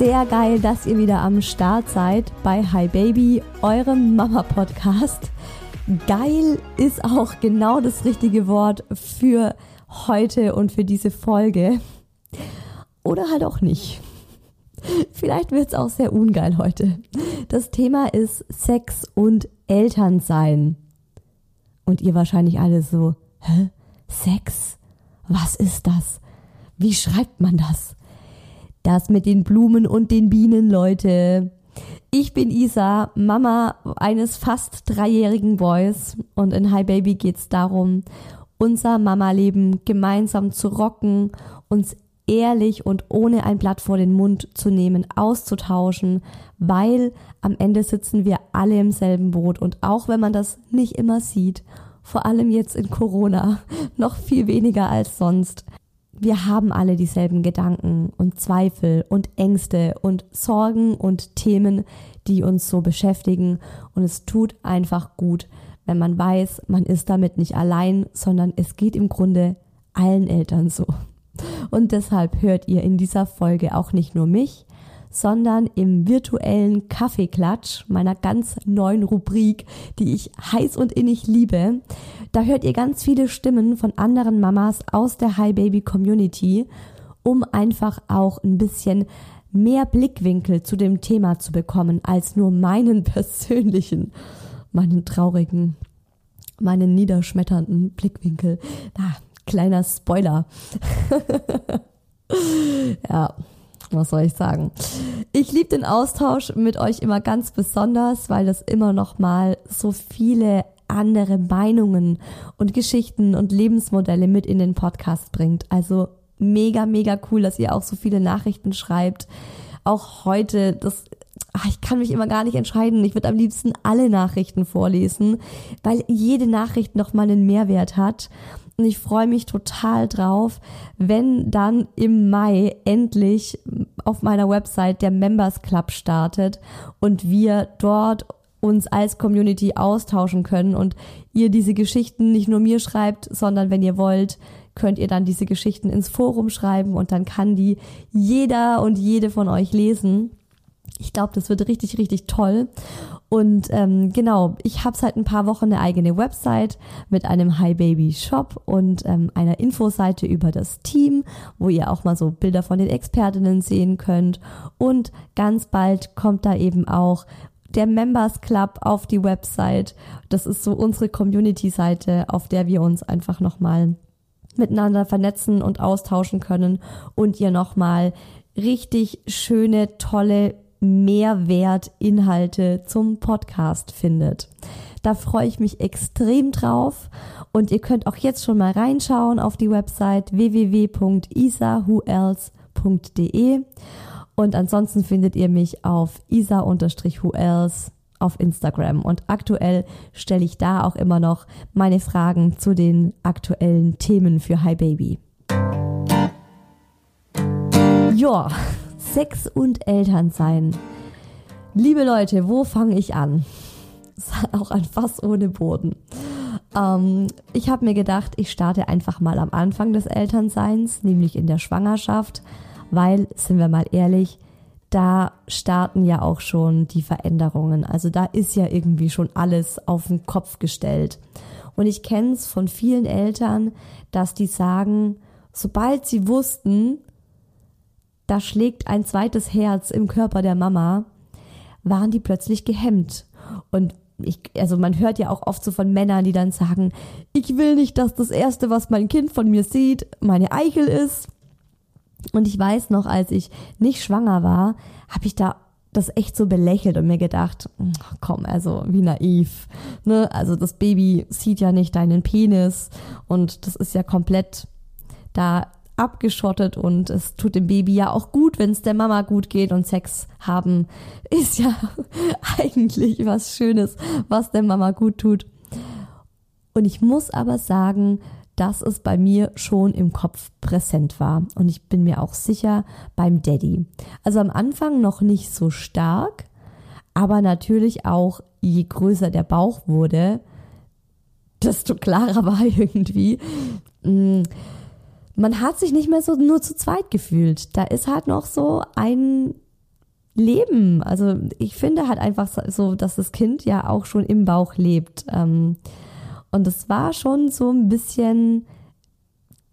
Sehr geil, dass ihr wieder am Start seid bei Hi Baby, eurem Mama-Podcast. Geil ist auch genau das richtige Wort für heute und für diese Folge. Oder halt auch nicht. Vielleicht wird es auch sehr ungeil heute. Das Thema ist Sex und Elternsein. Und ihr wahrscheinlich alle so, hä? Sex? Was ist das? Wie schreibt man das? Das mit den Blumen und den Bienen, Leute. Ich bin Isa, Mama eines fast dreijährigen Boys. Und in Hi Baby geht's darum, unser Mama-Leben gemeinsam zu rocken, uns ehrlich und ohne ein Blatt vor den Mund zu nehmen, auszutauschen, weil am Ende sitzen wir alle im selben Boot. Und auch wenn man das nicht immer sieht, vor allem jetzt in Corona, noch viel weniger als sonst, wir haben alle dieselben Gedanken und Zweifel und Ängste und Sorgen und Themen, die uns so beschäftigen. Und es tut einfach gut, wenn man weiß, man ist damit nicht allein, sondern es geht im Grunde allen Eltern so. Und deshalb hört ihr in dieser Folge auch nicht nur mich, sondern im virtuellen Kaffeeklatsch, meiner ganz neuen Rubrik, die ich heiß und innig liebe. Da hört ihr ganz viele Stimmen von anderen Mamas aus der Hi Baby Community, um einfach auch ein bisschen mehr Blickwinkel zu dem Thema zu bekommen, als nur meinen persönlichen, meinen traurigen, meinen niederschmetternden Blickwinkel. Na, kleiner Spoiler. ja, was soll ich sagen? Ich liebe den Austausch mit euch immer ganz besonders, weil das immer noch mal so viele andere Meinungen und Geschichten und Lebensmodelle mit in den Podcast bringt. Also mega, mega cool, dass ihr auch so viele Nachrichten schreibt. Auch heute, das ach, ich kann mich immer gar nicht entscheiden. Ich würde am liebsten alle Nachrichten vorlesen, weil jede Nachricht nochmal einen Mehrwert hat. Und ich freue mich total drauf, wenn dann im Mai endlich auf meiner Website der Members Club startet und wir dort uns als Community austauschen können und ihr diese Geschichten nicht nur mir schreibt, sondern wenn ihr wollt, könnt ihr dann diese Geschichten ins Forum schreiben und dann kann die jeder und jede von euch lesen. Ich glaube, das wird richtig, richtig toll. Und ähm, genau, ich habe seit ein paar Wochen eine eigene Website mit einem Hi Baby Shop und ähm, einer Infoseite über das Team, wo ihr auch mal so Bilder von den Expertinnen sehen könnt. Und ganz bald kommt da eben auch der Members Club auf die Website. Das ist so unsere Community-Seite, auf der wir uns einfach nochmal miteinander vernetzen und austauschen können und ihr nochmal richtig schöne, tolle Mehrwertinhalte zum Podcast findet. Da freue ich mich extrem drauf und ihr könnt auch jetzt schon mal reinschauen auf die Website www.isa.whoelse.de und ansonsten findet ihr mich auf isa-whoelse auf Instagram. Und aktuell stelle ich da auch immer noch meine Fragen zu den aktuellen Themen für Hi Baby. Ja, Sex und Elternsein. Liebe Leute, wo fange ich an? Auch ein Fass ohne Boden. Ähm, ich habe mir gedacht, ich starte einfach mal am Anfang des Elternseins, nämlich in der Schwangerschaft weil, sind wir mal ehrlich, da starten ja auch schon die Veränderungen. Also da ist ja irgendwie schon alles auf den Kopf gestellt. Und ich kenne es von vielen Eltern, dass die sagen, sobald sie wussten, da schlägt ein zweites Herz im Körper der Mama, waren die plötzlich gehemmt. Und ich, also man hört ja auch oft so von Männern, die dann sagen, ich will nicht, dass das erste, was mein Kind von mir sieht, meine Eichel ist. Und ich weiß noch, als ich nicht schwanger war, habe ich da das echt so belächelt und mir gedacht, komm, also wie naiv. Ne? Also das Baby sieht ja nicht deinen Penis und das ist ja komplett da abgeschottet und es tut dem Baby ja auch gut, wenn es der Mama gut geht und Sex haben ist ja eigentlich was Schönes, was der Mama gut tut. Und ich muss aber sagen, dass es bei mir schon im Kopf präsent war. Und ich bin mir auch sicher beim Daddy. Also am Anfang noch nicht so stark, aber natürlich auch, je größer der Bauch wurde, desto klarer war irgendwie. Man hat sich nicht mehr so nur zu zweit gefühlt. Da ist halt noch so ein Leben. Also ich finde halt einfach so, dass das Kind ja auch schon im Bauch lebt. Ähm, und es war schon so ein bisschen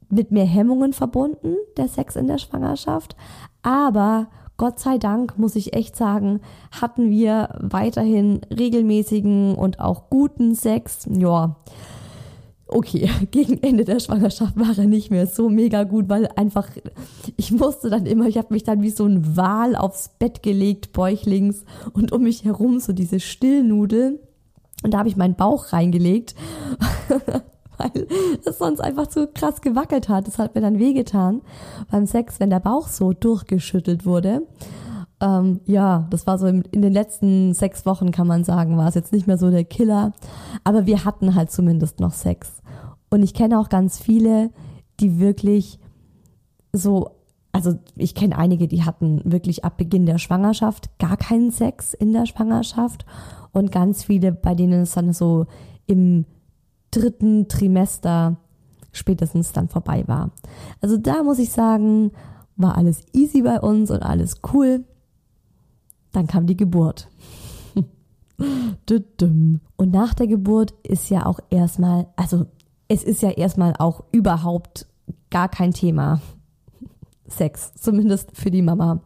mit mehr Hemmungen verbunden, der Sex in der Schwangerschaft. Aber Gott sei Dank, muss ich echt sagen, hatten wir weiterhin regelmäßigen und auch guten Sex. Ja, okay, gegen Ende der Schwangerschaft war er nicht mehr so mega gut, weil einfach, ich musste dann immer, ich habe mich dann wie so ein Wal aufs Bett gelegt, bäuchlings und um mich herum so diese Stillnudel. Und da habe ich meinen Bauch reingelegt, weil es sonst einfach zu krass gewackelt hat. Das hat mir dann wehgetan beim Sex, wenn der Bauch so durchgeschüttelt wurde. Ähm, ja, das war so in, in den letzten sechs Wochen, kann man sagen, war es jetzt nicht mehr so der Killer. Aber wir hatten halt zumindest noch Sex. Und ich kenne auch ganz viele, die wirklich so also ich kenne einige, die hatten wirklich ab Beginn der Schwangerschaft gar keinen Sex in der Schwangerschaft und ganz viele, bei denen es dann so im dritten Trimester spätestens dann vorbei war. Also da muss ich sagen, war alles easy bei uns und alles cool. Dann kam die Geburt. und nach der Geburt ist ja auch erstmal, also es ist ja erstmal auch überhaupt gar kein Thema. Sex, zumindest für die Mama.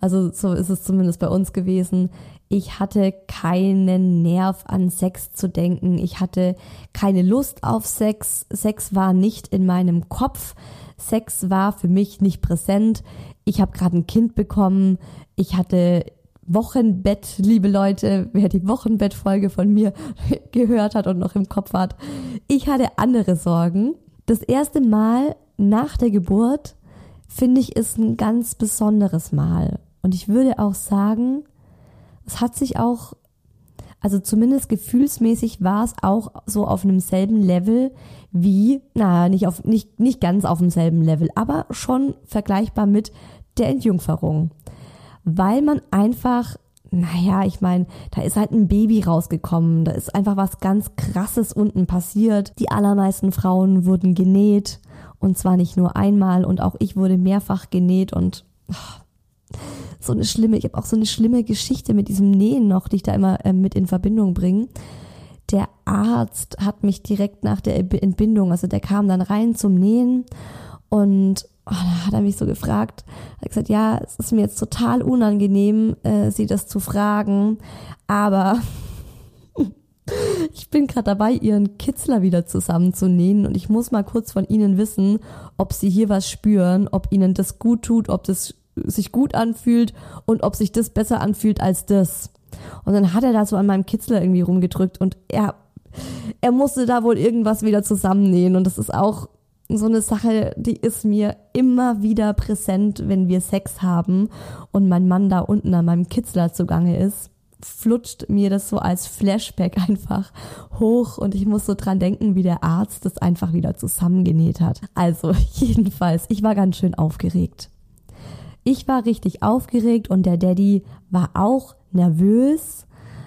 Also so ist es zumindest bei uns gewesen. Ich hatte keinen Nerv an Sex zu denken. Ich hatte keine Lust auf Sex. Sex war nicht in meinem Kopf. Sex war für mich nicht präsent. Ich habe gerade ein Kind bekommen. Ich hatte Wochenbett, liebe Leute, wer die Wochenbettfolge von mir gehört hat und noch im Kopf hat. Ich hatte andere Sorgen. Das erste Mal nach der Geburt finde ich ist ein ganz besonderes Mal. Und ich würde auch sagen, es hat sich auch, also zumindest gefühlsmäßig war es auch so auf einem selben Level wie, naja, nicht auf, nicht, nicht ganz auf demselben Level, aber schon vergleichbar mit der Entjungferung. Weil man einfach naja, ich meine, da ist halt ein Baby rausgekommen, da ist einfach was ganz Krasses unten passiert. Die allermeisten Frauen wurden genäht und zwar nicht nur einmal und auch ich wurde mehrfach genäht und oh, so eine schlimme, ich habe auch so eine schlimme Geschichte mit diesem Nähen noch, die ich da immer äh, mit in Verbindung bringe. Der Arzt hat mich direkt nach der Entbindung, also der kam dann rein zum Nähen und oh, da hat er mich so gefragt, hat gesagt, ja, es ist mir jetzt total unangenehm, äh, sie das zu fragen, Aber ich bin gerade dabei, ihren Kitzler wieder zusammenzunähen und ich muss mal kurz von ihnen wissen, ob sie hier was spüren, ob ihnen das gut tut, ob das sich gut anfühlt und ob sich das besser anfühlt als das. Und dann hat er da so an meinem Kitzler irgendwie rumgedrückt und er, er musste da wohl irgendwas wieder zusammennähen und das ist auch so eine Sache, die ist mir immer wieder präsent, wenn wir Sex haben und mein Mann da unten an meinem Kitzler zugange ist flutscht mir das so als Flashback einfach hoch und ich muss so dran denken, wie der Arzt das einfach wieder zusammengenäht hat. Also jedenfalls, ich war ganz schön aufgeregt. Ich war richtig aufgeregt und der Daddy war auch nervös.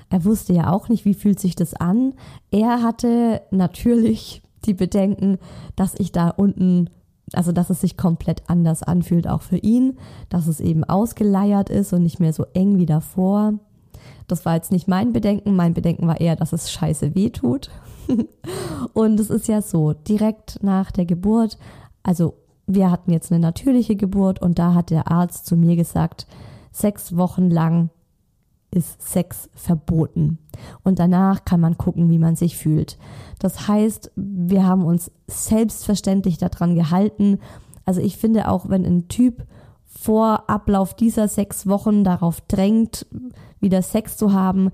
Er wusste ja auch nicht, wie fühlt sich das an. Er hatte natürlich die Bedenken, dass ich da unten also dass es sich komplett anders anfühlt, auch für ihn, dass es eben ausgeleiert ist und nicht mehr so eng wie davor. Das war jetzt nicht mein Bedenken. Mein Bedenken war eher, dass es scheiße weh tut. und es ist ja so, direkt nach der Geburt, also wir hatten jetzt eine natürliche Geburt und da hat der Arzt zu mir gesagt, sechs Wochen lang ist Sex verboten. Und danach kann man gucken, wie man sich fühlt. Das heißt, wir haben uns selbstverständlich daran gehalten. Also ich finde auch, wenn ein Typ vor Ablauf dieser sechs Wochen darauf drängt, wieder Sex zu haben,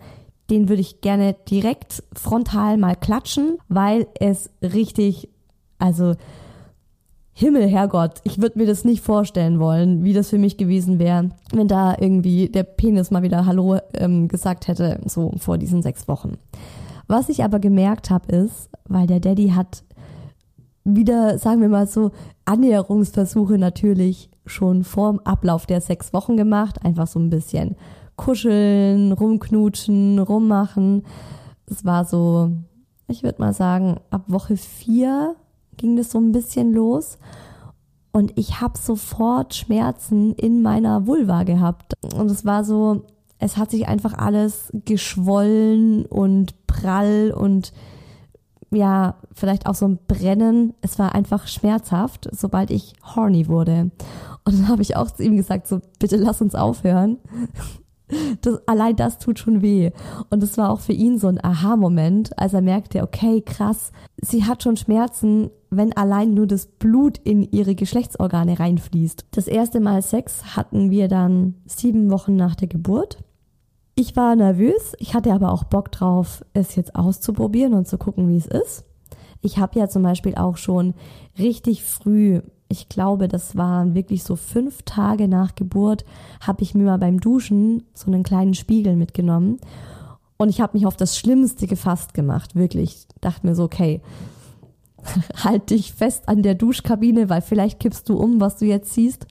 den würde ich gerne direkt frontal mal klatschen, weil es richtig, also Himmel, Herrgott, ich würde mir das nicht vorstellen wollen, wie das für mich gewesen wäre, wenn da irgendwie der Penis mal wieder Hallo ähm, gesagt hätte, so vor diesen sechs Wochen. Was ich aber gemerkt habe, ist, weil der Daddy hat wieder, sagen wir mal so, Annäherungsversuche natürlich schon vor dem Ablauf der sechs Wochen gemacht, einfach so ein bisschen kuscheln, rumknutschen, rummachen. Es war so, ich würde mal sagen, ab Woche vier ging das so ein bisschen los. Und ich habe sofort Schmerzen in meiner Vulva gehabt. Und es war so, es hat sich einfach alles geschwollen und prall und ja, vielleicht auch so ein Brennen. Es war einfach schmerzhaft, sobald ich horny wurde. Und dann habe ich auch zu ihm gesagt, so, bitte lass uns aufhören. Das, allein das tut schon weh. Und es war auch für ihn so ein Aha-Moment, als er merkte, okay, krass, sie hat schon Schmerzen, wenn allein nur das Blut in ihre Geschlechtsorgane reinfließt. Das erste Mal Sex hatten wir dann sieben Wochen nach der Geburt. Ich war nervös, ich hatte aber auch Bock drauf, es jetzt auszuprobieren und zu gucken, wie es ist. Ich habe ja zum Beispiel auch schon richtig früh ich glaube, das waren wirklich so fünf Tage nach Geburt, habe ich mir mal beim Duschen so einen kleinen Spiegel mitgenommen. Und ich habe mich auf das Schlimmste gefasst gemacht, wirklich. Dachte mir so, okay, halt dich fest an der Duschkabine, weil vielleicht kippst du um, was du jetzt siehst.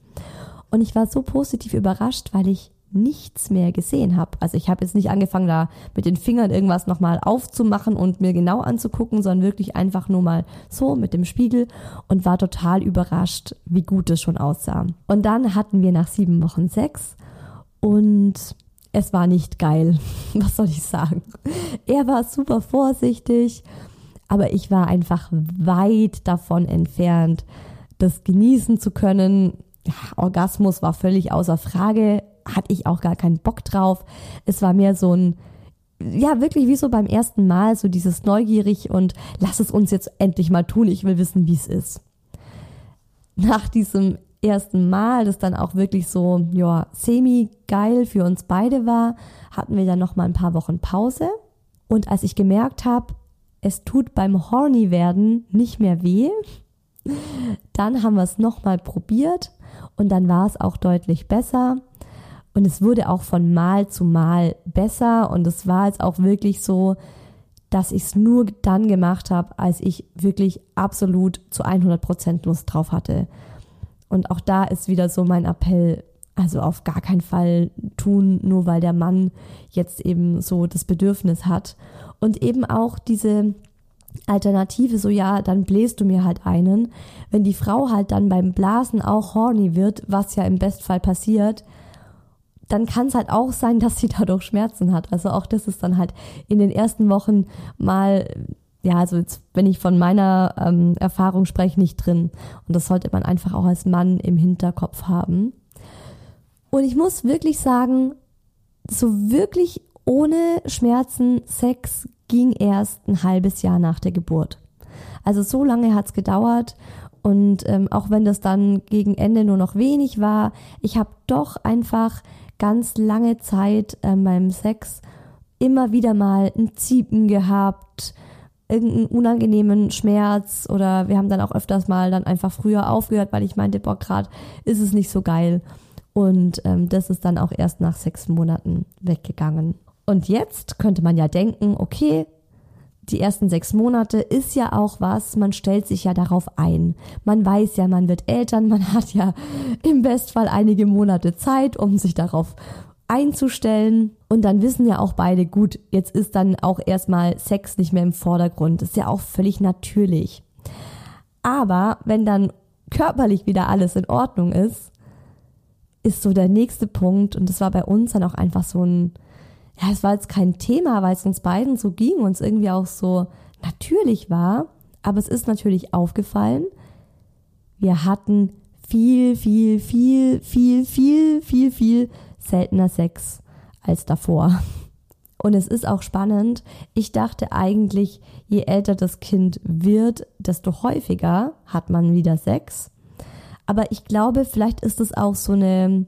Und ich war so positiv überrascht, weil ich nichts mehr gesehen habe. Also ich habe jetzt nicht angefangen, da mit den Fingern irgendwas nochmal aufzumachen und mir genau anzugucken, sondern wirklich einfach nur mal so mit dem Spiegel und war total überrascht, wie gut es schon aussah. Und dann hatten wir nach sieben Wochen Sex und es war nicht geil. Was soll ich sagen? Er war super vorsichtig, aber ich war einfach weit davon entfernt, das genießen zu können. Orgasmus war völlig außer Frage hatte ich auch gar keinen Bock drauf. Es war mehr so ein, ja, wirklich wie so beim ersten Mal, so dieses neugierig und lass es uns jetzt endlich mal tun, ich will wissen, wie es ist. Nach diesem ersten Mal, das dann auch wirklich so, ja, semi-geil für uns beide war, hatten wir dann noch mal ein paar Wochen Pause. Und als ich gemerkt habe, es tut beim Horny werden nicht mehr weh, dann haben wir es nochmal probiert und dann war es auch deutlich besser. Und es wurde auch von Mal zu Mal besser und es war jetzt auch wirklich so, dass ich es nur dann gemacht habe, als ich wirklich absolut zu 100 Prozent Lust drauf hatte. Und auch da ist wieder so mein Appell, also auf gar keinen Fall tun, nur weil der Mann jetzt eben so das Bedürfnis hat. Und eben auch diese Alternative, so ja, dann bläst du mir halt einen. Wenn die Frau halt dann beim Blasen auch horny wird, was ja im Bestfall passiert, dann kann es halt auch sein, dass sie dadurch Schmerzen hat. Also auch das ist dann halt in den ersten Wochen mal, ja, also jetzt, wenn ich von meiner ähm, Erfahrung spreche, nicht drin. Und das sollte man einfach auch als Mann im Hinterkopf haben. Und ich muss wirklich sagen, so wirklich ohne Schmerzen Sex ging erst ein halbes Jahr nach der Geburt. Also so lange hat's gedauert und ähm, auch wenn das dann gegen Ende nur noch wenig war, ich habe doch einfach ganz lange Zeit äh, beim Sex immer wieder mal ein Ziepen gehabt, irgendeinen unangenehmen Schmerz oder wir haben dann auch öfters mal dann einfach früher aufgehört, weil ich meinte, boah, gerade ist es nicht so geil. Und ähm, das ist dann auch erst nach sechs Monaten weggegangen. Und jetzt könnte man ja denken, okay, die ersten sechs Monate ist ja auch was, man stellt sich ja darauf ein. Man weiß ja, man wird Eltern, man hat ja im Bestfall einige Monate Zeit, um sich darauf einzustellen. Und dann wissen ja auch beide, gut, jetzt ist dann auch erstmal Sex nicht mehr im Vordergrund. Das ist ja auch völlig natürlich. Aber wenn dann körperlich wieder alles in Ordnung ist, ist so der nächste Punkt, und das war bei uns dann auch einfach so ein, ja, es war jetzt kein Thema, weil es uns beiden so ging und es irgendwie auch so natürlich war. Aber es ist natürlich aufgefallen, wir hatten viel, viel, viel, viel, viel, viel, viel seltener Sex als davor. Und es ist auch spannend. Ich dachte eigentlich, je älter das Kind wird, desto häufiger hat man wieder Sex. Aber ich glaube, vielleicht ist es auch so eine,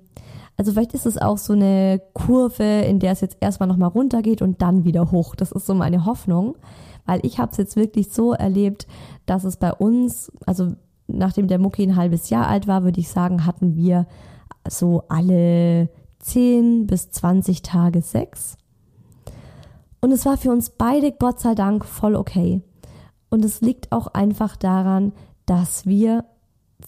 also vielleicht ist es auch so eine Kurve, in der es jetzt erstmal nochmal runtergeht und dann wieder hoch. Das ist so meine Hoffnung, weil ich habe es jetzt wirklich so erlebt, dass es bei uns, also nachdem der Mucki ein halbes Jahr alt war, würde ich sagen, hatten wir so alle 10 bis 20 Tage Sex. Und es war für uns beide Gott sei Dank voll okay. Und es liegt auch einfach daran, dass wir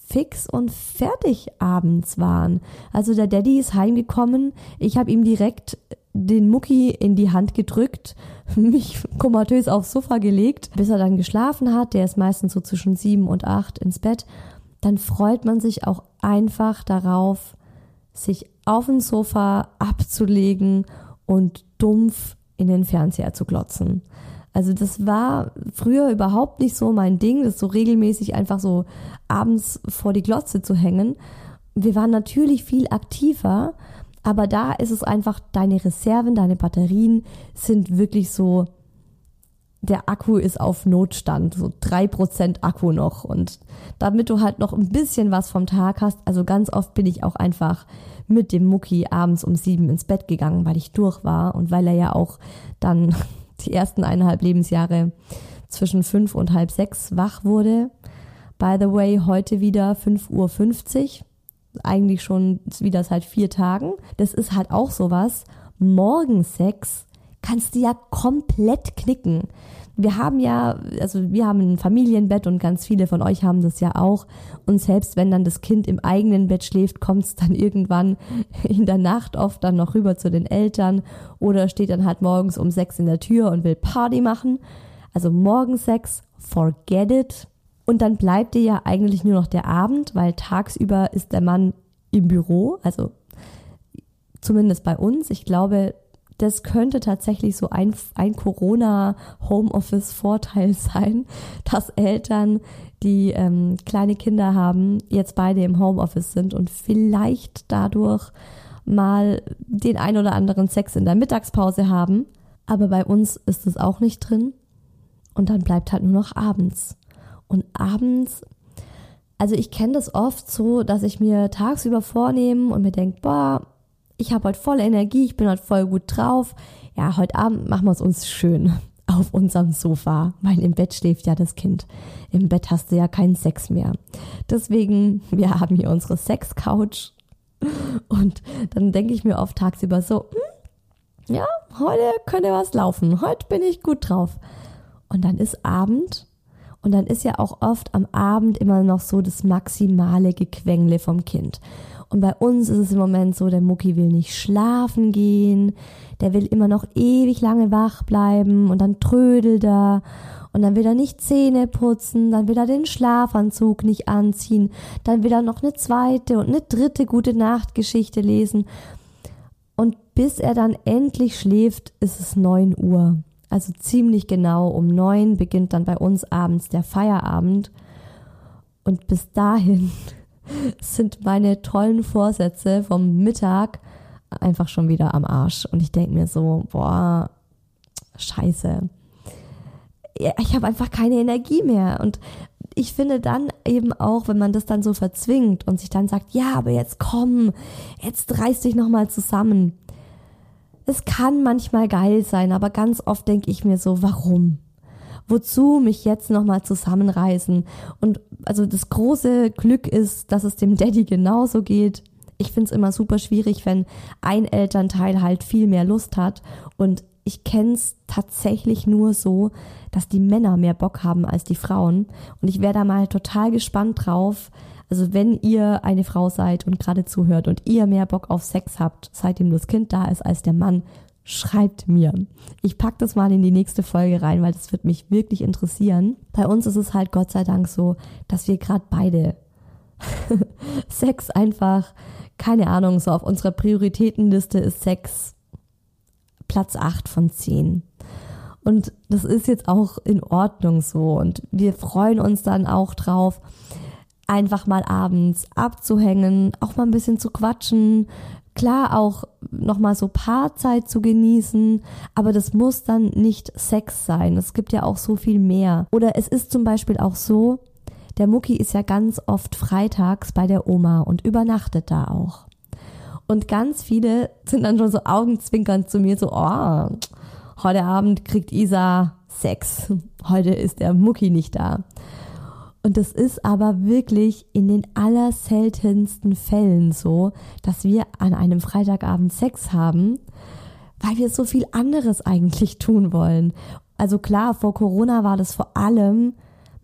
fix und fertig abends waren. Also der Daddy ist heimgekommen, ich habe ihm direkt den Mucki in die Hand gedrückt, mich komatös aufs Sofa gelegt, bis er dann geschlafen hat. Der ist meistens so zwischen sieben und acht ins Bett. Dann freut man sich auch einfach darauf, sich auf dem Sofa abzulegen und dumpf in den Fernseher zu glotzen. Also das war früher überhaupt nicht so mein Ding, das so regelmäßig einfach so abends vor die Glotze zu hängen. Wir waren natürlich viel aktiver, aber da ist es einfach, deine Reserven, deine Batterien sind wirklich so, der Akku ist auf Notstand, so drei Prozent Akku noch. Und damit du halt noch ein bisschen was vom Tag hast, also ganz oft bin ich auch einfach mit dem Mucki abends um sieben ins Bett gegangen, weil ich durch war und weil er ja auch dann die ersten eineinhalb Lebensjahre zwischen fünf und halb sechs wach wurde. By the way, heute wieder 5.50 Uhr. Eigentlich schon wieder seit vier Tagen. Das ist halt auch sowas. Morgensex kannst du ja komplett knicken wir haben ja, also wir haben ein Familienbett und ganz viele von euch haben das ja auch. Und selbst wenn dann das Kind im eigenen Bett schläft, kommt es dann irgendwann in der Nacht oft dann noch rüber zu den Eltern oder steht dann halt morgens um sechs in der Tür und will Party machen. Also Morgensex, forget it. Und dann bleibt dir ja eigentlich nur noch der Abend, weil tagsüber ist der Mann im Büro, also zumindest bei uns. Ich glaube, das könnte tatsächlich so ein, ein Corona-Homeoffice-Vorteil sein, dass Eltern, die ähm, kleine Kinder haben, jetzt beide im Homeoffice sind und vielleicht dadurch mal den ein oder anderen Sex in der Mittagspause haben. Aber bei uns ist es auch nicht drin. Und dann bleibt halt nur noch abends. Und abends, also ich kenne das oft so, dass ich mir tagsüber vornehme und mir denke, boah, ich habe heute voll Energie, ich bin heute voll gut drauf. Ja, heute Abend machen wir es uns schön auf unserem Sofa, weil im Bett schläft ja das Kind. Im Bett hast du ja keinen Sex mehr. Deswegen, wir haben hier unsere Sex-Couch und dann denke ich mir oft tagsüber so, hm, ja, heute könnte was laufen, heute bin ich gut drauf. Und dann ist Abend und dann ist ja auch oft am Abend immer noch so das maximale Gequengle vom Kind. Und bei uns ist es im Moment so, der Mucki will nicht schlafen gehen, der will immer noch ewig lange wach bleiben und dann trödelt er und dann will er nicht Zähne putzen, dann will er den Schlafanzug nicht anziehen, dann will er noch eine zweite und eine dritte gute Nachtgeschichte lesen. Und bis er dann endlich schläft, ist es neun Uhr. Also ziemlich genau um neun beginnt dann bei uns abends der Feierabend. Und bis dahin sind meine tollen Vorsätze vom Mittag einfach schon wieder am Arsch. Und ich denke mir so, boah, scheiße. Ich habe einfach keine Energie mehr. Und ich finde dann eben auch, wenn man das dann so verzwingt und sich dann sagt, ja, aber jetzt komm, jetzt reiß dich nochmal zusammen. Es kann manchmal geil sein, aber ganz oft denke ich mir so, warum? Wozu mich jetzt nochmal zusammenreißen? Und also das große Glück ist, dass es dem Daddy genauso geht. Ich finde es immer super schwierig, wenn ein Elternteil halt viel mehr Lust hat und ich kenne es tatsächlich nur so, dass die Männer mehr Bock haben als die Frauen. Und ich wäre da mal total gespannt drauf. Also wenn ihr eine Frau seid und gerade zuhört und ihr mehr Bock auf Sex habt, seitdem das Kind da ist als der Mann, schreibt mir. Ich pack das mal in die nächste Folge rein, weil das wird mich wirklich interessieren. Bei uns ist es halt Gott sei Dank so, dass wir gerade beide Sex einfach, keine Ahnung, so auf unserer Prioritätenliste ist Sex Platz 8 von 10. Und das ist jetzt auch in Ordnung so. Und wir freuen uns dann auch drauf, einfach mal abends abzuhängen, auch mal ein bisschen zu quatschen. Klar auch nochmal so Paarzeit zu genießen, aber das muss dann nicht Sex sein. Es gibt ja auch so viel mehr. Oder es ist zum Beispiel auch so, der Mucki ist ja ganz oft freitags bei der Oma und übernachtet da auch. Und ganz viele sind dann schon so augenzwinkernd zu mir so, oh, heute Abend kriegt Isa Sex. Heute ist der Mucki nicht da. Und das ist aber wirklich in den allerseltensten Fällen so, dass wir an einem Freitagabend Sex haben, weil wir so viel anderes eigentlich tun wollen. Also klar, vor Corona war das vor allem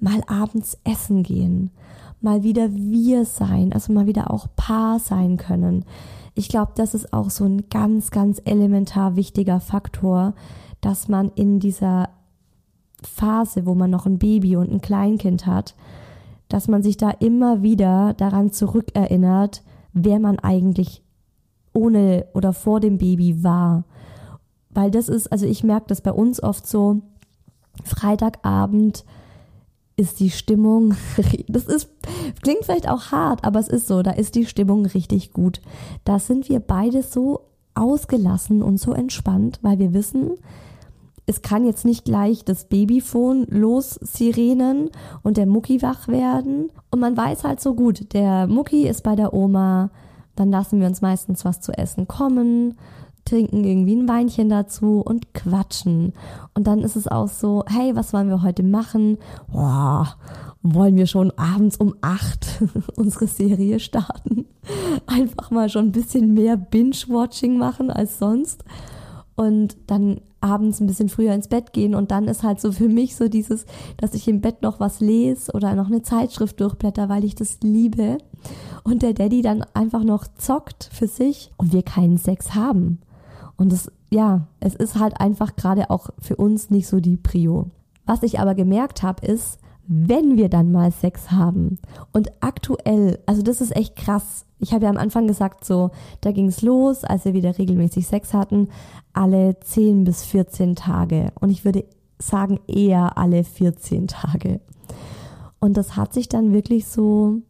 mal abends essen gehen, mal wieder wir sein, also mal wieder auch Paar sein können. Ich glaube, das ist auch so ein ganz, ganz elementar wichtiger Faktor, dass man in dieser Phase, wo man noch ein Baby und ein Kleinkind hat, dass man sich da immer wieder daran zurückerinnert, wer man eigentlich ohne oder vor dem Baby war. Weil das ist, also ich merke das bei uns oft so, Freitagabend ist die Stimmung, das ist, klingt vielleicht auch hart, aber es ist so, da ist die Stimmung richtig gut. Da sind wir beide so ausgelassen und so entspannt, weil wir wissen, es kann jetzt nicht gleich das Babyphone los sirenen und der Mucki wach werden. Und man weiß halt so gut, der Mucki ist bei der Oma, dann lassen wir uns meistens was zu essen kommen trinken irgendwie ein Weinchen dazu und quatschen. Und dann ist es auch so, hey, was wollen wir heute machen? Boah, wollen wir schon abends um acht unsere Serie starten? Einfach mal schon ein bisschen mehr Binge-Watching machen als sonst. Und dann abends ein bisschen früher ins Bett gehen und dann ist halt so für mich so dieses, dass ich im Bett noch was lese oder noch eine Zeitschrift durchblätter, weil ich das liebe und der Daddy dann einfach noch zockt für sich und wir keinen Sex haben. Und es, ja, es ist halt einfach gerade auch für uns nicht so die Prio. Was ich aber gemerkt habe, ist, wenn wir dann mal Sex haben und aktuell, also das ist echt krass. Ich habe ja am Anfang gesagt, so, da ging es los, als wir wieder regelmäßig Sex hatten, alle 10 bis 14 Tage. Und ich würde sagen, eher alle 14 Tage. Und das hat sich dann wirklich so,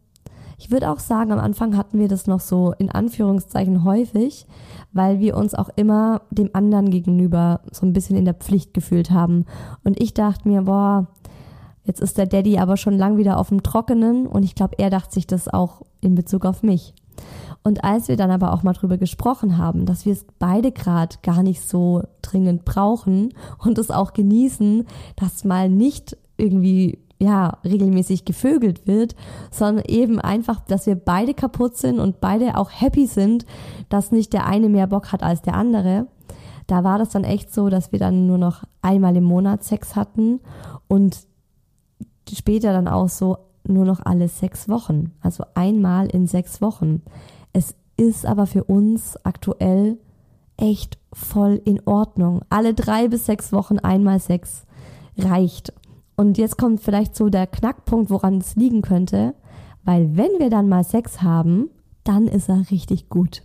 ich würde auch sagen, am Anfang hatten wir das noch so in Anführungszeichen häufig, weil wir uns auch immer dem anderen gegenüber so ein bisschen in der Pflicht gefühlt haben. Und ich dachte mir, boah, jetzt ist der Daddy aber schon lang wieder auf dem Trockenen und ich glaube, er dachte sich das auch in Bezug auf mich. Und als wir dann aber auch mal drüber gesprochen haben, dass wir es beide gerade gar nicht so dringend brauchen und es auch genießen, dass mal nicht irgendwie ja, regelmäßig gevögelt wird, sondern eben einfach, dass wir beide kaputt sind und beide auch happy sind, dass nicht der eine mehr Bock hat als der andere. Da war das dann echt so, dass wir dann nur noch einmal im Monat Sex hatten und später dann auch so nur noch alle sechs Wochen. Also einmal in sechs Wochen. Es ist aber für uns aktuell echt voll in Ordnung. Alle drei bis sechs Wochen einmal Sex reicht. Und jetzt kommt vielleicht so der Knackpunkt, woran es liegen könnte, weil wenn wir dann mal Sex haben, dann ist er richtig gut.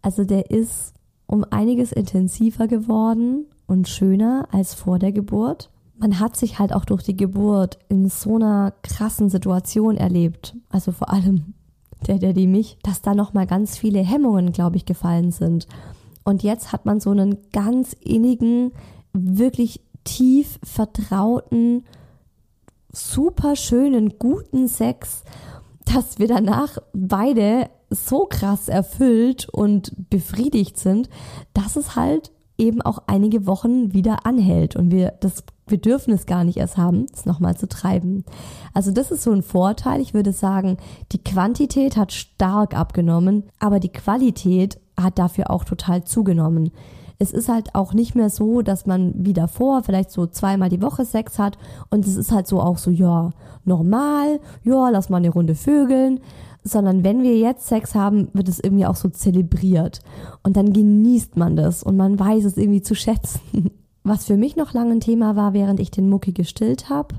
Also der ist um einiges intensiver geworden und schöner als vor der Geburt. Man hat sich halt auch durch die Geburt in so einer krassen Situation erlebt. Also vor allem der Daddy mich, dass da nochmal ganz viele Hemmungen, glaube ich, gefallen sind. Und jetzt hat man so einen ganz innigen, wirklich tief vertrauten, super schönen, guten Sex, dass wir danach beide so krass erfüllt und befriedigt sind, dass es halt eben auch einige Wochen wieder anhält und wir das es gar nicht erst haben, es nochmal zu treiben. Also das ist so ein Vorteil. Ich würde sagen, die Quantität hat stark abgenommen, aber die Qualität hat dafür auch total zugenommen. Es ist halt auch nicht mehr so, dass man wie davor vielleicht so zweimal die Woche Sex hat und es ist halt so auch so, ja, normal, ja, lass mal eine Runde vögeln, sondern wenn wir jetzt Sex haben, wird es irgendwie auch so zelebriert und dann genießt man das und man weiß es irgendwie zu schätzen. Was für mich noch lange ein Thema war, während ich den Mucki gestillt habe,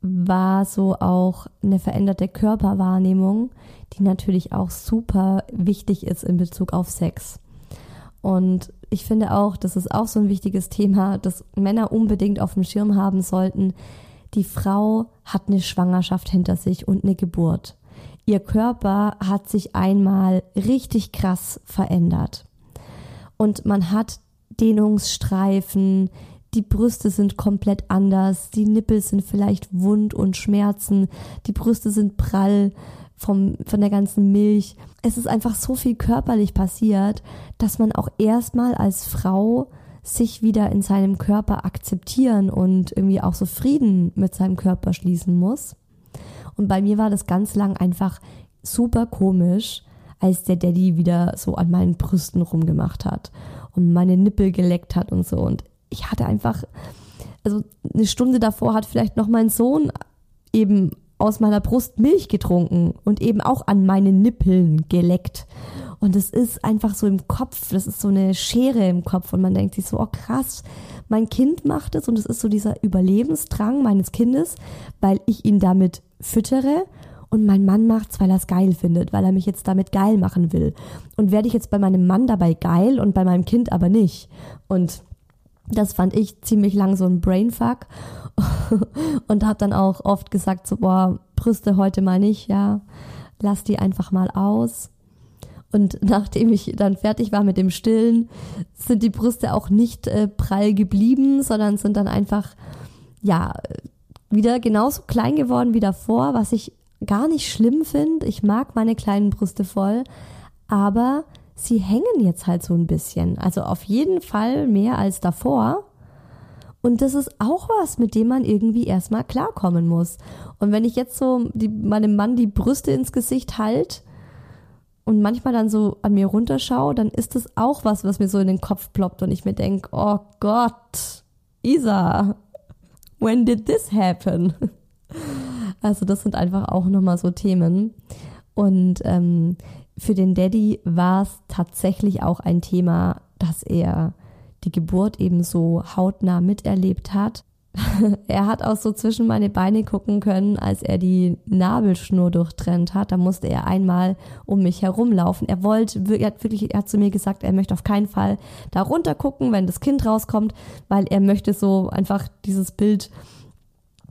war so auch eine veränderte Körperwahrnehmung, die natürlich auch super wichtig ist in Bezug auf Sex. Und ich finde auch, das ist auch so ein wichtiges Thema, das Männer unbedingt auf dem Schirm haben sollten. Die Frau hat eine Schwangerschaft hinter sich und eine Geburt. Ihr Körper hat sich einmal richtig krass verändert. Und man hat Dehnungsstreifen, die Brüste sind komplett anders, die Nippel sind vielleicht wund und schmerzen, die Brüste sind prall vom, von der ganzen Milch. Es ist einfach so viel körperlich passiert, dass man auch erstmal als Frau sich wieder in seinem Körper akzeptieren und irgendwie auch so Frieden mit seinem Körper schließen muss. Und bei mir war das ganz lang einfach super komisch, als der Daddy wieder so an meinen Brüsten rumgemacht hat und meine Nippel geleckt hat und so. Und ich hatte einfach, also eine Stunde davor hat vielleicht noch mein Sohn eben aus meiner Brust Milch getrunken und eben auch an meinen Nippeln geleckt. Und es ist einfach so im Kopf, das ist so eine Schere im Kopf und man denkt sich so, oh krass, mein Kind macht es und es ist so dieser Überlebensdrang meines Kindes, weil ich ihn damit füttere und mein Mann macht's, weil er es geil findet, weil er mich jetzt damit geil machen will. Und werde ich jetzt bei meinem Mann dabei geil und bei meinem Kind aber nicht. Und das fand ich ziemlich lang so ein Brainfuck und habe dann auch oft gesagt so boah Brüste heute mal nicht, ja, lass die einfach mal aus. Und nachdem ich dann fertig war mit dem Stillen, sind die Brüste auch nicht äh, prall geblieben, sondern sind dann einfach ja wieder genauso klein geworden wie davor, was ich gar nicht schlimm finde. Ich mag meine kleinen Brüste voll, aber sie hängen jetzt halt so ein bisschen. Also auf jeden Fall mehr als davor. Und das ist auch was, mit dem man irgendwie erstmal klarkommen muss. Und wenn ich jetzt so die, meinem Mann die Brüste ins Gesicht halt und manchmal dann so an mir runterschaue, dann ist das auch was, was mir so in den Kopf ploppt und ich mir denke, oh Gott, Isa, when did this happen? Also das sind einfach auch nochmal so Themen. Und ähm, für den Daddy war es tatsächlich auch ein Thema, dass er die Geburt eben so hautnah miterlebt hat. er hat auch so zwischen meine Beine gucken können, als er die Nabelschnur durchtrennt hat. Da musste er einmal um mich herumlaufen. Er wollte, er hat wirklich, er hat zu mir gesagt, er möchte auf keinen Fall da runter gucken, wenn das Kind rauskommt, weil er möchte so einfach dieses Bild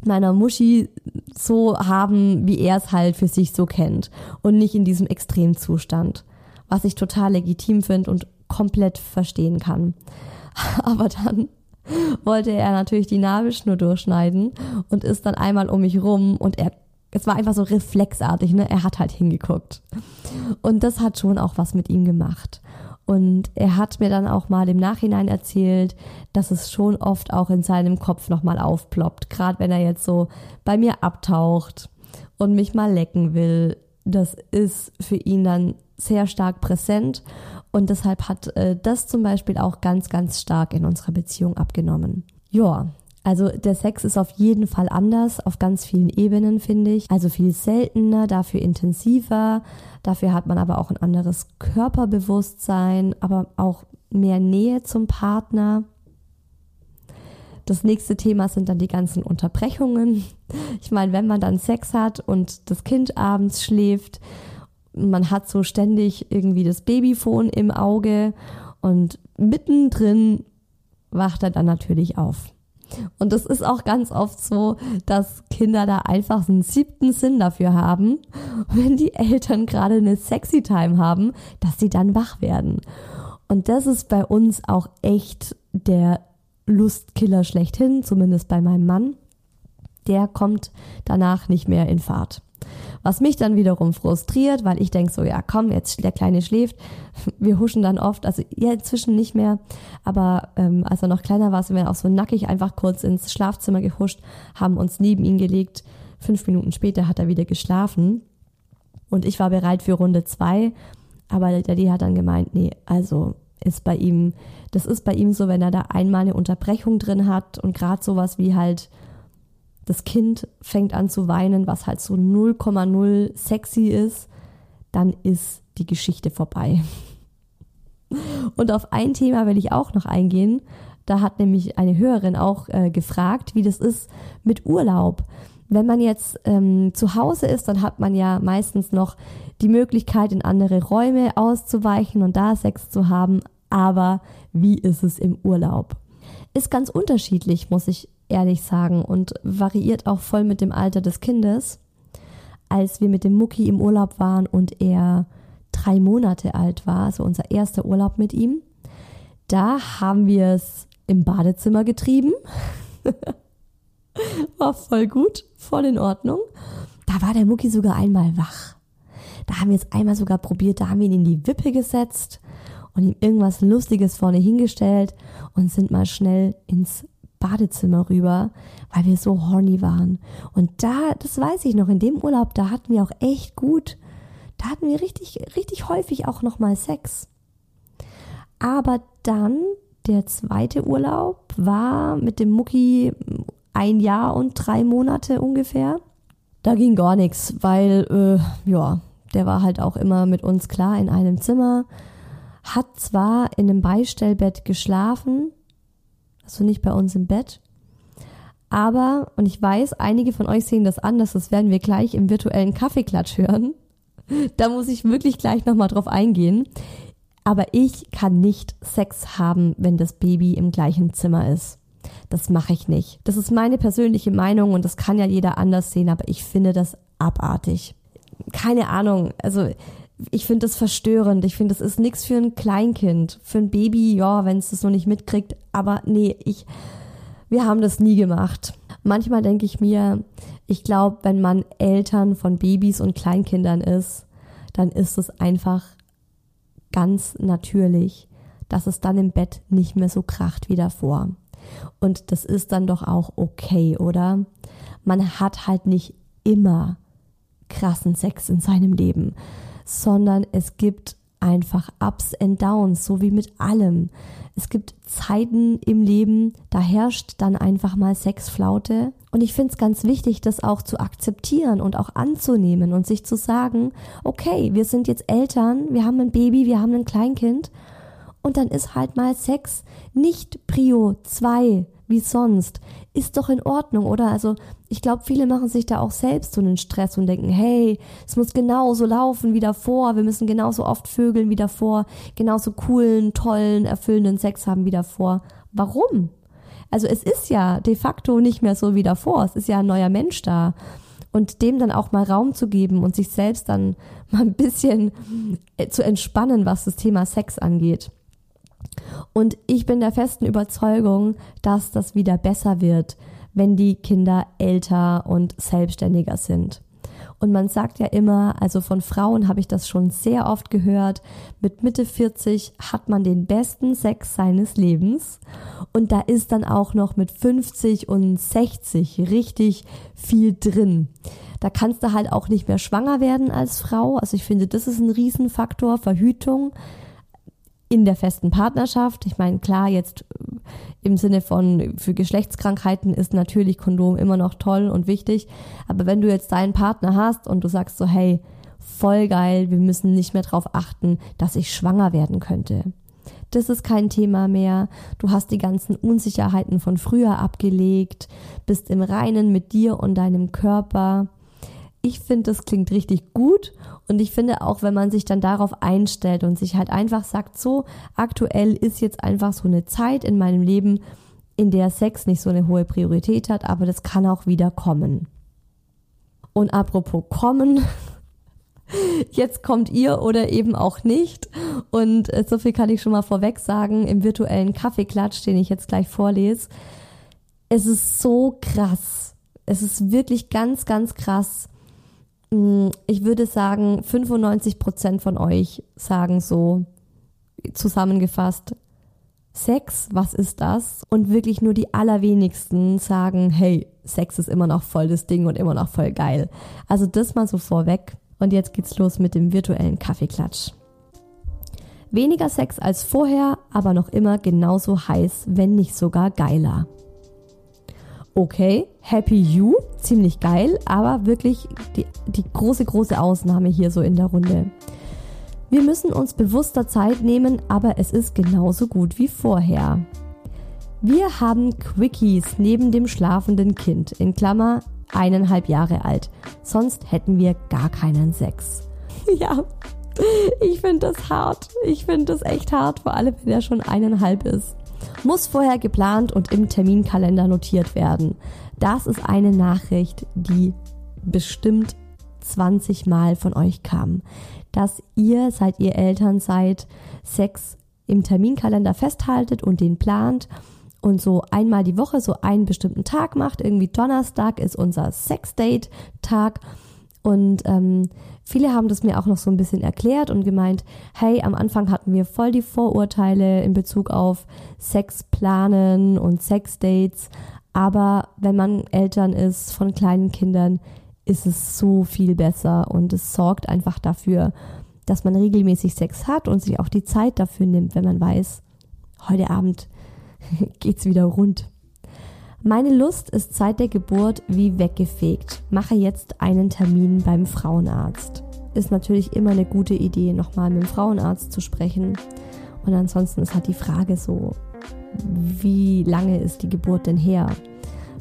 meiner Muschi so haben, wie er es halt für sich so kennt und nicht in diesem Extremzustand, was ich total legitim finde und komplett verstehen kann. Aber dann wollte er natürlich die Nabelschnur durchschneiden und ist dann einmal um mich rum und er es war einfach so reflexartig, ne? Er hat halt hingeguckt. Und das hat schon auch was mit ihm gemacht. Und er hat mir dann auch mal im Nachhinein erzählt, dass es schon oft auch in seinem Kopf nochmal aufploppt. Gerade wenn er jetzt so bei mir abtaucht und mich mal lecken will. Das ist für ihn dann sehr stark präsent. Und deshalb hat äh, das zum Beispiel auch ganz, ganz stark in unserer Beziehung abgenommen. Ja, also der Sex ist auf jeden Fall anders, auf ganz vielen Ebenen, finde ich. Also viel seltener, dafür intensiver. Dafür hat man aber auch ein anderes Körperbewusstsein, aber auch mehr Nähe zum Partner. Das nächste Thema sind dann die ganzen Unterbrechungen. Ich meine, wenn man dann Sex hat und das Kind abends schläft, man hat so ständig irgendwie das Babyphone im Auge und mittendrin wacht er dann natürlich auf. Und es ist auch ganz oft so, dass Kinder da einfach einen siebten Sinn dafür haben, wenn die Eltern gerade eine sexy Time haben, dass sie dann wach werden. Und das ist bei uns auch echt der Lustkiller schlechthin, zumindest bei meinem Mann. Der kommt danach nicht mehr in Fahrt. Was mich dann wiederum frustriert, weil ich denke so, ja komm, jetzt der Kleine schläft. Wir huschen dann oft, also ja inzwischen nicht mehr, aber ähm, als er noch kleiner war, sind wir auch so nackig einfach kurz ins Schlafzimmer gehuscht, haben uns neben ihn gelegt. Fünf Minuten später hat er wieder geschlafen und ich war bereit für Runde zwei, aber der Daddy hat dann gemeint, nee, also ist bei ihm, das ist bei ihm so, wenn er da einmal eine Unterbrechung drin hat und gerade sowas wie halt das Kind fängt an zu weinen, was halt so 0,0 sexy ist, dann ist die Geschichte vorbei. Und auf ein Thema will ich auch noch eingehen. Da hat nämlich eine Hörerin auch äh, gefragt, wie das ist mit Urlaub. Wenn man jetzt ähm, zu Hause ist, dann hat man ja meistens noch die Möglichkeit, in andere Räume auszuweichen und da Sex zu haben. Aber wie ist es im Urlaub? Ist ganz unterschiedlich, muss ich ehrlich sagen, und variiert auch voll mit dem Alter des Kindes. Als wir mit dem Mucki im Urlaub waren und er drei Monate alt war, also unser erster Urlaub mit ihm, da haben wir es im Badezimmer getrieben. war voll gut, voll in Ordnung. Da war der Mucki sogar einmal wach. Da haben wir es einmal sogar probiert, da haben wir ihn in die Wippe gesetzt und ihm irgendwas Lustiges vorne hingestellt und sind mal schnell ins Badezimmer rüber, weil wir so horny waren. Und da, das weiß ich noch, in dem Urlaub, da hatten wir auch echt gut, da hatten wir richtig, richtig häufig auch nochmal Sex. Aber dann, der zweite Urlaub war mit dem Mucki ein Jahr und drei Monate ungefähr. Da ging gar nichts, weil, äh, ja, der war halt auch immer mit uns klar in einem Zimmer, hat zwar in einem Beistellbett geschlafen, also nicht bei uns im Bett. Aber, und ich weiß, einige von euch sehen das anders, das werden wir gleich im virtuellen Kaffeeklatsch hören. Da muss ich wirklich gleich nochmal drauf eingehen. Aber ich kann nicht Sex haben, wenn das Baby im gleichen Zimmer ist. Das mache ich nicht. Das ist meine persönliche Meinung und das kann ja jeder anders sehen, aber ich finde das abartig. Keine Ahnung, also ich finde das verstörend. Ich finde, das ist nichts für ein Kleinkind. Für ein Baby, ja, wenn es das noch nicht mitkriegt. Aber nee, ich, wir haben das nie gemacht. Manchmal denke ich mir, ich glaube, wenn man Eltern von Babys und Kleinkindern ist, dann ist es einfach ganz natürlich, dass es dann im Bett nicht mehr so kracht wie davor. Und das ist dann doch auch okay, oder? Man hat halt nicht immer krassen Sex in seinem Leben sondern es gibt einfach Ups and Downs, so wie mit allem. Es gibt Zeiten im Leben, da herrscht dann einfach mal Sexflaute. Und ich finde es ganz wichtig, das auch zu akzeptieren und auch anzunehmen und sich zu sagen, okay, wir sind jetzt Eltern, wir haben ein Baby, wir haben ein Kleinkind. Und dann ist halt mal Sex nicht Prio 2, wie sonst. Ist doch in Ordnung, oder? Also ich glaube, viele machen sich da auch selbst so einen Stress und denken, hey, es muss genauso laufen wie davor, wir müssen genauso oft vögeln wie davor, genauso coolen, tollen, erfüllenden Sex haben wie davor. Warum? Also es ist ja de facto nicht mehr so wie davor, es ist ja ein neuer Mensch da. Und dem dann auch mal Raum zu geben und sich selbst dann mal ein bisschen äh, zu entspannen, was das Thema Sex angeht. Und ich bin der festen Überzeugung, dass das wieder besser wird, wenn die Kinder älter und selbstständiger sind. Und man sagt ja immer, also von Frauen habe ich das schon sehr oft gehört, mit Mitte 40 hat man den besten Sex seines Lebens. Und da ist dann auch noch mit 50 und 60 richtig viel drin. Da kannst du halt auch nicht mehr schwanger werden als Frau. Also ich finde, das ist ein Riesenfaktor, Verhütung in der festen Partnerschaft. Ich meine, klar, jetzt äh, im Sinne von für Geschlechtskrankheiten ist natürlich Kondom immer noch toll und wichtig. Aber wenn du jetzt deinen Partner hast und du sagst so, hey, voll geil, wir müssen nicht mehr darauf achten, dass ich schwanger werden könnte. Das ist kein Thema mehr. Du hast die ganzen Unsicherheiten von früher abgelegt, bist im Reinen mit dir und deinem Körper ich finde, das klingt richtig gut und ich finde auch, wenn man sich dann darauf einstellt und sich halt einfach sagt, so aktuell ist jetzt einfach so eine Zeit in meinem Leben, in der Sex nicht so eine hohe Priorität hat, aber das kann auch wieder kommen. Und apropos kommen, jetzt kommt ihr oder eben auch nicht. Und äh, so viel kann ich schon mal vorweg sagen im virtuellen Kaffeeklatsch, den ich jetzt gleich vorlese. Es ist so krass. Es ist wirklich ganz, ganz krass. Mm, ich würde sagen, 95 Prozent von euch sagen so zusammengefasst, Sex, was ist das? Und wirklich nur die allerwenigsten sagen, hey, Sex ist immer noch voll das Ding und immer noch voll geil. Also das mal so vorweg. Und jetzt geht's los mit dem virtuellen Kaffeeklatsch. Weniger Sex als vorher, aber noch immer genauso heiß, wenn nicht sogar geiler. Okay, Happy You, ziemlich geil, aber wirklich die, die große, große Ausnahme hier so in der Runde. Wir müssen uns bewusster Zeit nehmen, aber es ist genauso gut wie vorher. Wir haben Quickies neben dem schlafenden Kind, in Klammer eineinhalb Jahre alt. Sonst hätten wir gar keinen Sex. Ja, ich finde das hart. Ich finde das echt hart, vor allem wenn er schon eineinhalb ist. Muss vorher geplant und im Terminkalender notiert werden. Das ist eine Nachricht, die bestimmt 20 Mal von euch kam. Dass ihr, seit ihr Eltern seid, Sex im Terminkalender festhaltet und den plant und so einmal die Woche so einen bestimmten Tag macht. Irgendwie Donnerstag ist unser Sex-Date-Tag. Und ähm, viele haben das mir auch noch so ein bisschen erklärt und gemeint, hey, am Anfang hatten wir voll die Vorurteile in Bezug auf Sexplanen und Sexdates. Aber wenn man Eltern ist von kleinen Kindern, ist es so viel besser und es sorgt einfach dafür, dass man regelmäßig Sex hat und sich auch die Zeit dafür nimmt, wenn man weiß, heute Abend geht's wieder rund. Meine Lust ist seit der Geburt wie weggefegt. Mache jetzt einen Termin beim Frauenarzt. Ist natürlich immer eine gute Idee, nochmal mit dem Frauenarzt zu sprechen. Und ansonsten ist halt die Frage so, wie lange ist die Geburt denn her?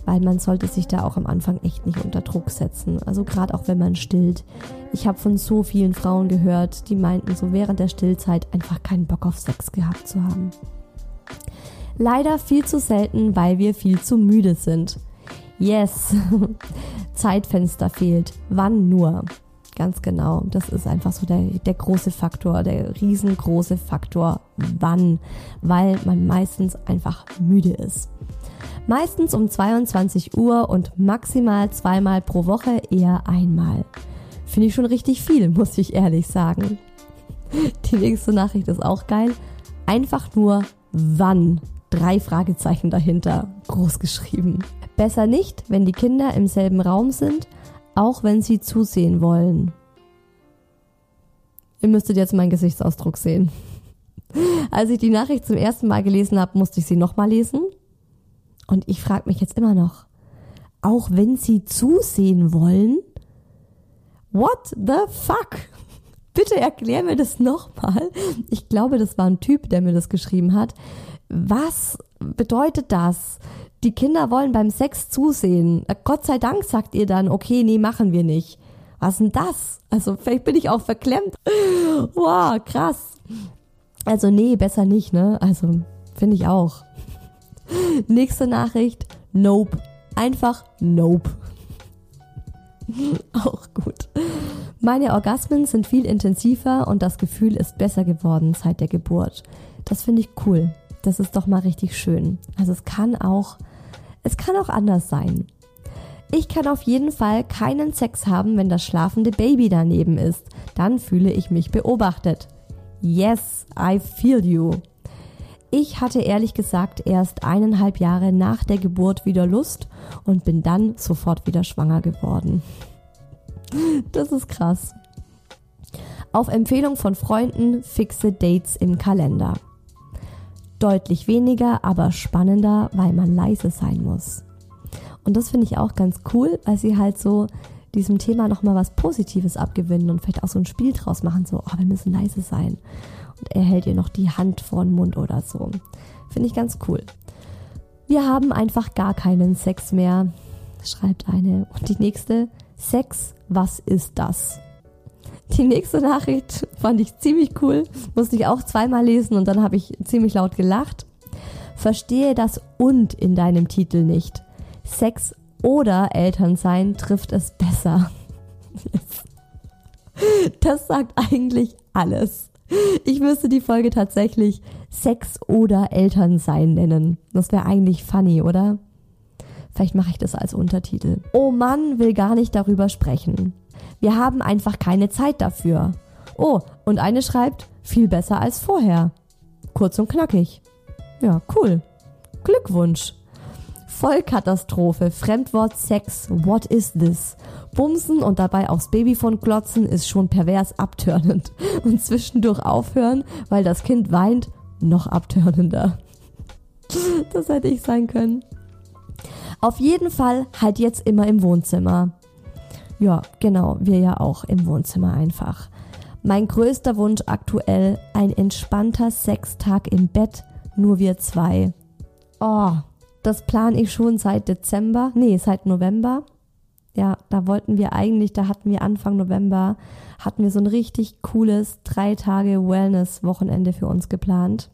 Weil man sollte sich da auch am Anfang echt nicht unter Druck setzen. Also gerade auch wenn man stillt. Ich habe von so vielen Frauen gehört, die meinten so während der Stillzeit einfach keinen Bock auf Sex gehabt zu haben. Leider viel zu selten, weil wir viel zu müde sind. Yes, Zeitfenster fehlt. Wann nur? Ganz genau. Das ist einfach so der, der große Faktor, der riesengroße Faktor. Wann? Weil man meistens einfach müde ist. Meistens um 22 Uhr und maximal zweimal pro Woche eher einmal. Finde ich schon richtig viel, muss ich ehrlich sagen. Die nächste Nachricht ist auch geil. Einfach nur wann drei Fragezeichen dahinter, groß geschrieben. Besser nicht, wenn die Kinder im selben Raum sind, auch wenn sie zusehen wollen. Ihr müsstet jetzt meinen Gesichtsausdruck sehen. Als ich die Nachricht zum ersten Mal gelesen habe, musste ich sie nochmal lesen. Und ich frage mich jetzt immer noch, auch wenn sie zusehen wollen? What the fuck? Bitte erklär mir das nochmal. Ich glaube, das war ein Typ, der mir das geschrieben hat. Was bedeutet das? Die Kinder wollen beim Sex zusehen. Gott sei Dank sagt ihr dann, okay, nee, machen wir nicht. Was denn das? Also vielleicht bin ich auch verklemmt. Wow, krass. Also nee, besser nicht, ne? Also finde ich auch. Nächste Nachricht. Nope. Einfach nope. auch gut. Meine Orgasmen sind viel intensiver und das Gefühl ist besser geworden seit der Geburt. Das finde ich cool. Das ist doch mal richtig schön. Also es kann auch, es kann auch anders sein. Ich kann auf jeden Fall keinen Sex haben, wenn das schlafende Baby daneben ist. Dann fühle ich mich beobachtet. Yes, I feel you. Ich hatte ehrlich gesagt erst eineinhalb Jahre nach der Geburt wieder Lust und bin dann sofort wieder schwanger geworden. Das ist krass. Auf Empfehlung von Freunden fixe Dates im Kalender deutlich weniger, aber spannender, weil man leise sein muss. Und das finde ich auch ganz cool, weil sie halt so diesem Thema nochmal was Positives abgewinnen und vielleicht auch so ein Spiel draus machen, so, oh, wir müssen leise sein. Und er hält ihr noch die Hand vor den Mund oder so. Finde ich ganz cool. Wir haben einfach gar keinen Sex mehr, schreibt eine. Und die nächste, Sex, was ist das? Die nächste Nachricht fand ich ziemlich cool, musste ich auch zweimal lesen und dann habe ich ziemlich laut gelacht. Verstehe das und in deinem Titel nicht. Sex oder Elternsein trifft es besser. Das sagt eigentlich alles. Ich müsste die Folge tatsächlich Sex oder Elternsein nennen. Das wäre eigentlich funny, oder? Vielleicht mache ich das als Untertitel. Oh Mann will gar nicht darüber sprechen. Wir haben einfach keine Zeit dafür. Oh, und eine schreibt, viel besser als vorher. Kurz und knackig. Ja, cool. Glückwunsch. Vollkatastrophe, Fremdwort Sex, what is this? Bumsen und dabei aufs Babyfon klotzen ist schon pervers abtörnend. Und zwischendurch aufhören, weil das Kind weint, noch abtörnender. Das hätte ich sein können. Auf jeden Fall halt jetzt immer im Wohnzimmer. Ja, genau, wir ja auch im Wohnzimmer einfach. Mein größter Wunsch aktuell, ein entspannter Sextag im Bett, nur wir zwei. Oh, das plane ich schon seit Dezember, nee, seit November. Ja, da wollten wir eigentlich, da hatten wir Anfang November, hatten wir so ein richtig cooles drei Tage Wellness-Wochenende für uns geplant.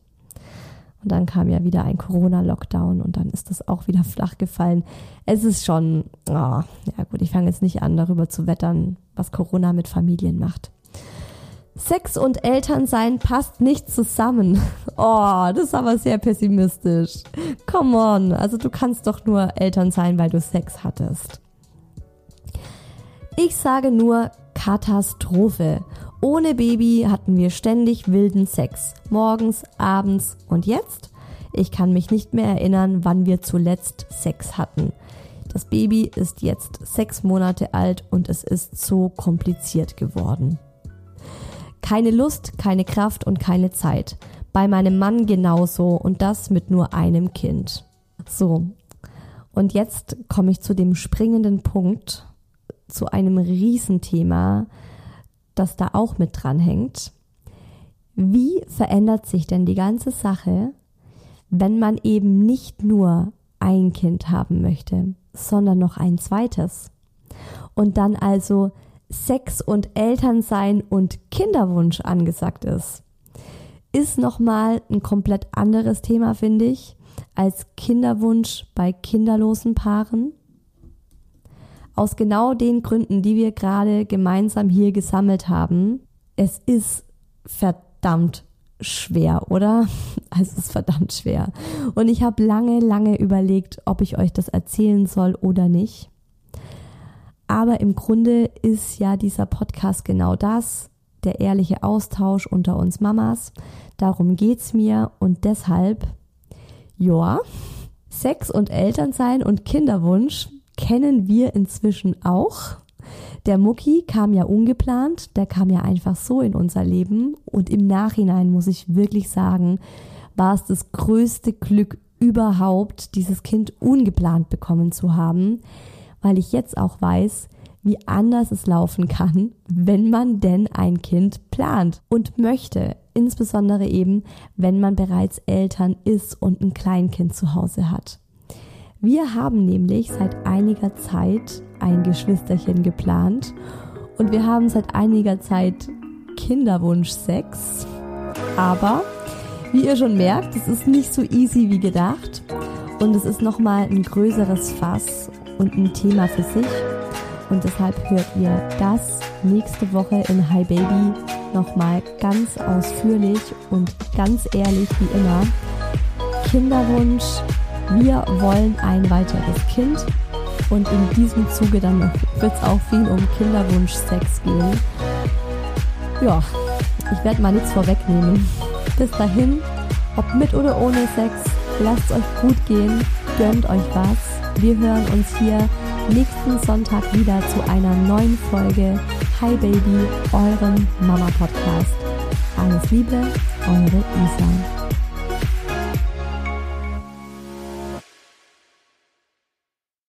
Und dann kam ja wieder ein Corona-Lockdown und dann ist das auch wieder flach gefallen. Es ist schon, oh, ja gut, ich fange jetzt nicht an, darüber zu wettern, was Corona mit Familien macht. Sex und Elternsein passt nicht zusammen. Oh, das ist aber sehr pessimistisch. Come on, also du kannst doch nur Eltern sein, weil du Sex hattest. Ich sage nur Katastrophe. Ohne Baby hatten wir ständig wilden Sex. Morgens, abends und jetzt? Ich kann mich nicht mehr erinnern, wann wir zuletzt Sex hatten. Das Baby ist jetzt sechs Monate alt und es ist so kompliziert geworden. Keine Lust, keine Kraft und keine Zeit. Bei meinem Mann genauso und das mit nur einem Kind. So. Und jetzt komme ich zu dem springenden Punkt, zu einem Riesenthema, das da auch mit dran hängt. Wie verändert sich denn die ganze Sache, wenn man eben nicht nur ein Kind haben möchte, sondern noch ein zweites? Und dann also Sex und Elternsein und Kinderwunsch angesagt ist, ist nochmal ein komplett anderes Thema, finde ich, als Kinderwunsch bei kinderlosen Paaren. Aus genau den Gründen, die wir gerade gemeinsam hier gesammelt haben. Es ist verdammt schwer, oder? Es ist verdammt schwer. Und ich habe lange, lange überlegt, ob ich euch das erzählen soll oder nicht. Aber im Grunde ist ja dieser Podcast genau das, der ehrliche Austausch unter uns Mamas. Darum geht's mir und deshalb, ja, Sex und Elternsein und Kinderwunsch kennen wir inzwischen auch. Der Mucki kam ja ungeplant, der kam ja einfach so in unser Leben und im Nachhinein muss ich wirklich sagen, war es das größte Glück überhaupt, dieses Kind ungeplant bekommen zu haben weil ich jetzt auch weiß, wie anders es laufen kann, wenn man denn ein Kind plant und möchte. Insbesondere eben, wenn man bereits Eltern ist und ein Kleinkind zu Hause hat. Wir haben nämlich seit einiger Zeit ein Geschwisterchen geplant und wir haben seit einiger Zeit Kinderwunsch 6. Aber wie ihr schon merkt, es ist nicht so easy wie gedacht und es ist nochmal ein größeres Fass und ein Thema für sich. Und deshalb hört ihr das nächste Woche in Hi Baby nochmal ganz ausführlich und ganz ehrlich wie immer. Kinderwunsch, wir wollen ein weiteres Kind. Und in diesem Zuge dann wird es auch viel um Kinderwunsch-Sex gehen. Ja, ich werde mal nichts vorwegnehmen. Bis dahin, ob mit oder ohne Sex, lasst euch gut gehen, gönnt euch was wir hören uns hier nächsten Sonntag wieder zu einer neuen Folge Hi Baby, eurem Mama Podcast. Alles Liebe, eure Isa.